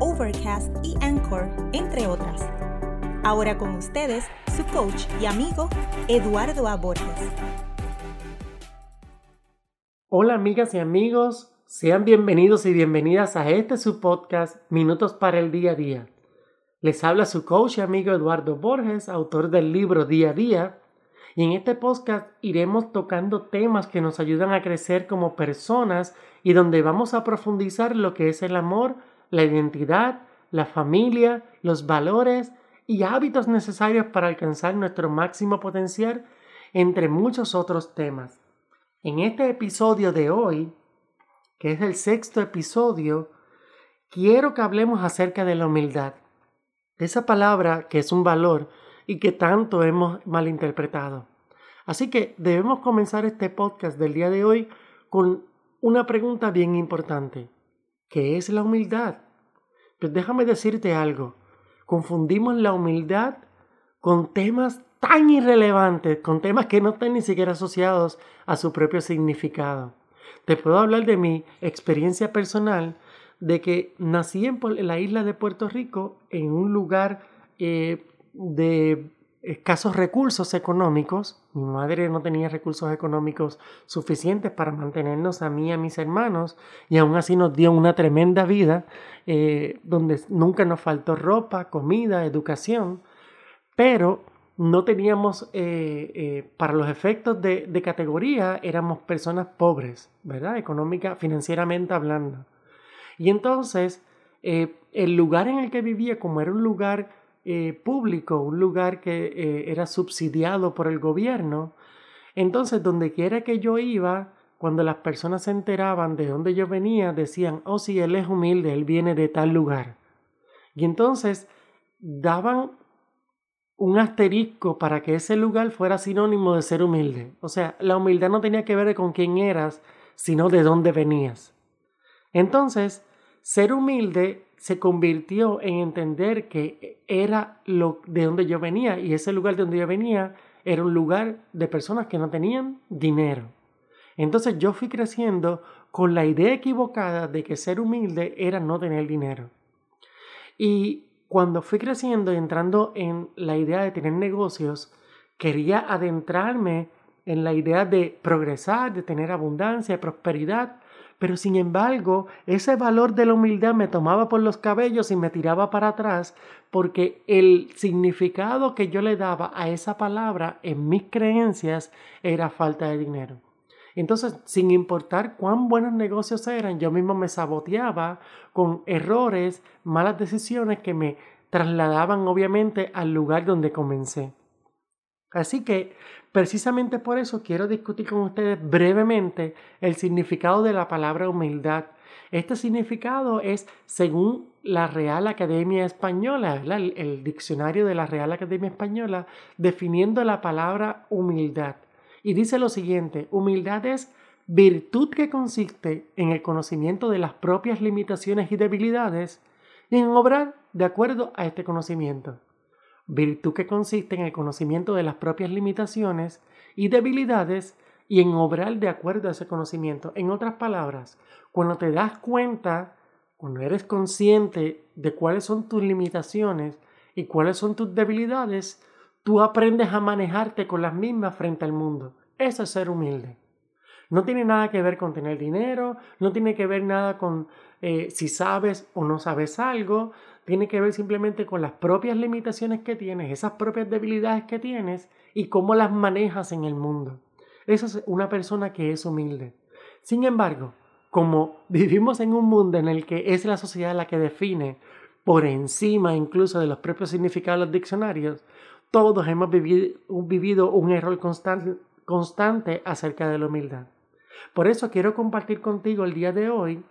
Overcast y Anchor, entre otras. Ahora con ustedes, su coach y amigo, Eduardo A. Borges. Hola amigas y amigos, sean bienvenidos y bienvenidas a este su podcast Minutos para el Día a Día. Les habla su coach y amigo Eduardo Borges, autor del libro Día a Día, y en este podcast iremos tocando temas que nos ayudan a crecer como personas y donde vamos a profundizar lo que es el amor, la identidad, la familia, los valores y hábitos necesarios para alcanzar nuestro máximo potencial, entre muchos otros temas. En este episodio de hoy, que es el sexto episodio, quiero que hablemos acerca de la humildad. Esa palabra que es un valor y que tanto hemos malinterpretado. Así que debemos comenzar este podcast del día de hoy con una pregunta bien importante. ¿Qué es la humildad? Pues déjame decirte algo. Confundimos la humildad con temas tan irrelevantes, con temas que no están ni siquiera asociados a su propio significado. Te puedo hablar de mi experiencia personal de que nací en la isla de Puerto Rico, en un lugar eh, de escasos recursos económicos. Mi madre no tenía recursos económicos suficientes para mantenernos a mí y a mis hermanos y aún así nos dio una tremenda vida eh, donde nunca nos faltó ropa, comida, educación, pero no teníamos, eh, eh, para los efectos de, de, categoría, éramos personas pobres, ¿verdad? Económica, financieramente hablando. Y entonces, el lugar en el que vivía, como era un lugar eh, público, un lugar que eh, era subsidiado por el gobierno. Entonces, donde quiera que yo iba, cuando las personas se enteraban de dónde yo venía, decían, oh sí, él es humilde, él viene de tal lugar. Y entonces daban un asterisco para que ese lugar fuera sinónimo de ser humilde. O sea, la humildad no tenía que ver con quién eras, sino de dónde venías. Entonces, ser humilde se convirtió en entender que era lo de donde yo venía y ese lugar de donde yo venía era un lugar de personas que no tenían dinero. Entonces yo fui creciendo con la idea equivocada de que ser humilde era no tener dinero. Y cuando fui creciendo y entrando en la idea de tener negocios, quería adentrarme en la idea de progresar, de tener abundancia, prosperidad, pero sin embargo, ese valor de la humildad me tomaba por los cabellos y me tiraba para atrás porque el significado que yo le daba a esa palabra en mis creencias era falta de dinero. Entonces, sin importar cuán buenos negocios eran, yo mismo me saboteaba con errores, malas decisiones que me trasladaban obviamente al lugar donde comencé. Así que precisamente por eso quiero discutir con ustedes brevemente el significado de la palabra humildad. Este significado es según la Real Academia Española, el, diccionario de la Real Academia Española, definiendo la palabra humildad. Y dice lo siguiente, humildad es virtud que consiste en el conocimiento de las propias limitaciones y debilidades y en obrar de acuerdo a este conocimiento virtud que consiste en el conocimiento de las propias limitaciones y debilidades y en obrar de acuerdo a ese conocimiento. En otras palabras, cuando te das cuenta, cuando eres consciente de cuáles son tus limitaciones y cuáles son tus debilidades, tú aprendes a manejarte con las mismas frente al mundo. Eso es ser humilde. No tiene nada que ver con tener dinero, no tiene que ver nada con eh, si sabes o no sabes algo, tiene que ver simplemente con las propias limitaciones que tienes, esas propias debilidades que tienes y cómo las manejas en el mundo. Esa es una persona que es humilde. Sin embargo, como vivimos en un mundo en el que es la sociedad la que define por encima incluso de los propios significados de los diccionarios, todos hemos vivido, un error constante acerca de la humildad. Por eso quiero compartir contigo el día de hoy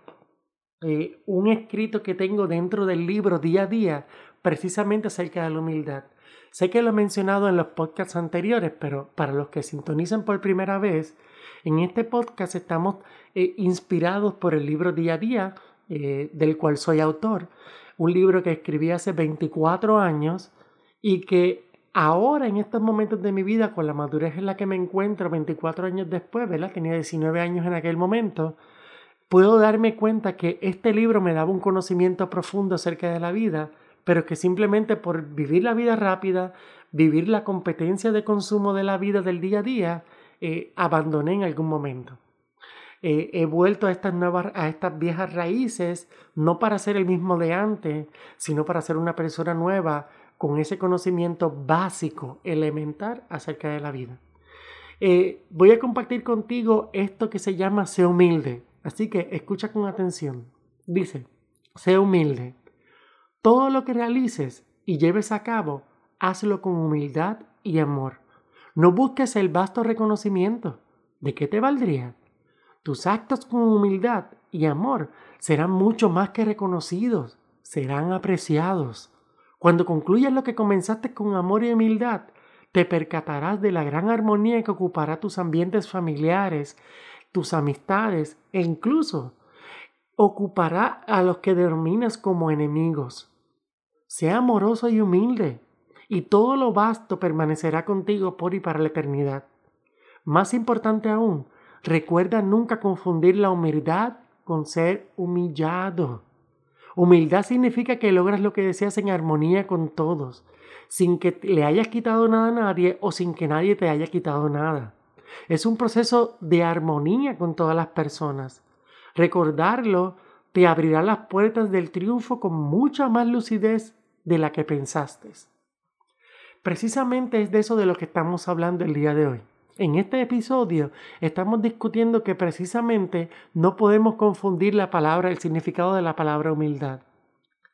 eh, un escrito que tengo dentro del libro día a día precisamente acerca de la humildad. Sé que lo he mencionado en los podcasts anteriores, pero para los que sintonizan por primera vez, en este podcast estamos eh, inspirados por el libro Día a Día, eh, del cual soy autor. Un libro que escribí hace 24 años y que ahora, en estos momentos de mi vida, con la madurez en la que me encuentro 24 años después, ¿verdad? Tenía 19 años en aquel momento, puedo darme cuenta que este libro me daba un conocimiento profundo acerca de la vida, pero que simplemente por vivir la vida rápida, vivir la competencia de consumo de la vida del día a día, eh, abandoné en algún momento. Eh, he vuelto a estas nuevas, a estas viejas raíces, no para ser el mismo de antes, sino para ser una persona nueva, con ese conocimiento básico, elemental acerca de la vida. Eh, voy a compartir contigo esto que se llama sé humilde. Así que escucha con atención. Dice, sé humilde. Todo lo que realices y lleves a cabo, hazlo con humildad y amor. No busques el vasto reconocimiento. ¿De qué te valdría? Tus actos con humildad y amor serán mucho más que reconocidos, serán apreciados. Cuando concluyas lo que comenzaste con amor y humildad, te percatarás de la gran armonía que ocupará tus ambientes familiares, tus amistades e incluso ocupará a los que denominas como enemigos. Sea amoroso y humilde, y todo lo vasto permanecerá contigo por y para la eternidad. Más importante aún, recuerda nunca confundir la humildad con ser humillado. Humildad significa que logras lo que deseas en armonía con todos, sin que le hayas quitado nada a nadie o sin que nadie te haya quitado nada. Es un proceso de armonía con todas las personas. Recordarlo te abrirá las puertas del triunfo con mucha más lucidez de la que pensaste. Precisamente es de eso de lo que estamos hablando el día de hoy. En este episodio estamos discutiendo que precisamente no podemos confundir la palabra, el significado de la palabra humildad.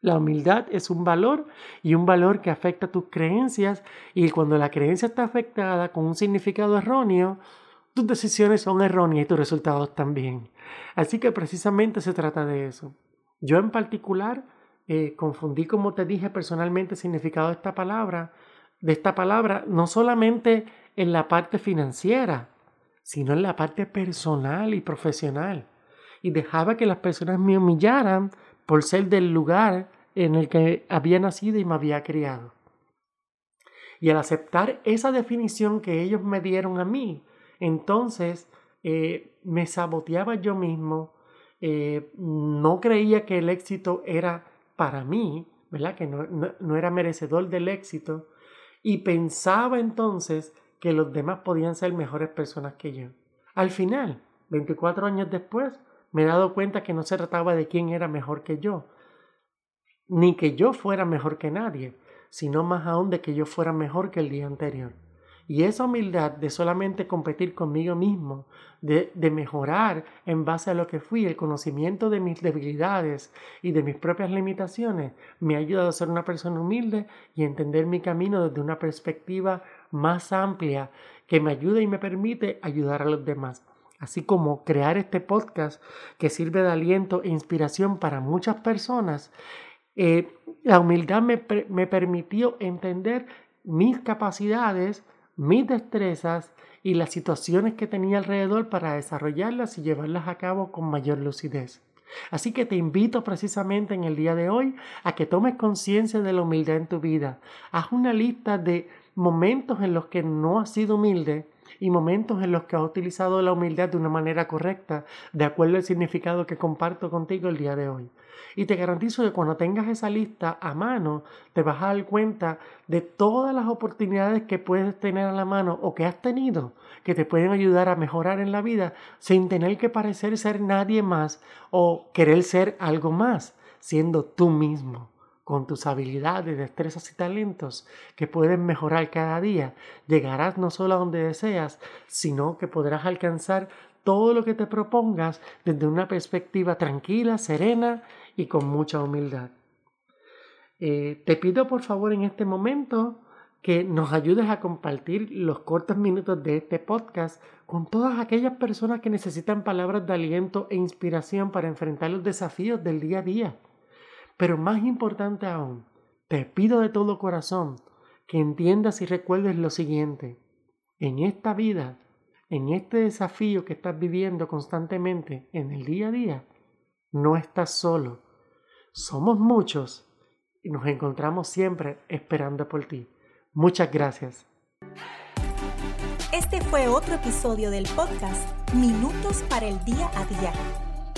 La humildad es un valor y un valor que afecta tus creencias y cuando la creencia está afectada con un significado erróneo, tus decisiones son erróneas y tus resultados también. Así que precisamente se trata de eso. Yo en particular eh, confundí, como te dije personalmente, el significado de esta palabra, de esta palabra, no solamente en la parte financiera, sino en la parte personal y profesional. Y dejaba que las personas me humillaran por ser del lugar en el que había nacido y me había criado. Y al aceptar esa definición que ellos me dieron a mí, entonces eh, me saboteaba yo mismo, eh, no creía que el éxito era para mí, ¿verdad? Que no era merecedor del éxito, y pensaba entonces que los demás podían ser mejores personas que yo. Al final, 24 años después, me he dado cuenta que no se trataba de quién era mejor que yo, ni que yo fuera mejor que nadie, sino más aún de que yo fuera mejor que el día anterior. Y esa humildad de solamente competir conmigo mismo, de, de, mejorar en base a lo que fui, el conocimiento de mis debilidades y de mis propias limitaciones, me ha ayudado a ser una persona humilde y entender mi camino desde una perspectiva más amplia que me ayuda y me permite ayudar a los demás. Así como crear este podcast que sirve de aliento e inspiración para muchas personas, eh, la humildad me, me permitió entender mis capacidades, mis destrezas y las situaciones que tenía alrededor para desarrollarlas y llevarlas a cabo con mayor lucidez. Así que te invito precisamente en el día de hoy a que tomes conciencia de la humildad en tu vida. Haz una lista de momentos en los que no has sido humilde y momentos en los que has utilizado la humildad de una manera correcta, de acuerdo al significado que comparto contigo el día de hoy. Y te garantizo que cuando tengas esa lista a mano, te vas a dar cuenta de todas las oportunidades que puedes tener a la mano o que has tenido que te pueden ayudar a mejorar en la vida sin tener que parecer ser nadie más o querer ser algo más, siendo tú mismo con tus habilidades, destrezas y talentos que pueden mejorar cada día, llegarás no solo a donde deseas, sino que podrás alcanzar todo lo que te propongas desde una perspectiva tranquila, serena y con mucha humildad. Eh, te pido por favor en este momento que nos ayudes a compartir los cortos minutos de este podcast con todas aquellas personas que necesitan palabras de aliento e inspiración para enfrentar los desafíos del día a día. Pero más importante aún, te pido de todo corazón que entiendas y recuerdes lo siguiente. En esta vida, en este desafío que estás viviendo constantemente en el día a día, no estás solo. Somos muchos y nos encontramos siempre esperando por ti. Muchas gracias. Este fue otro episodio del podcast Minutos para el Día a Día.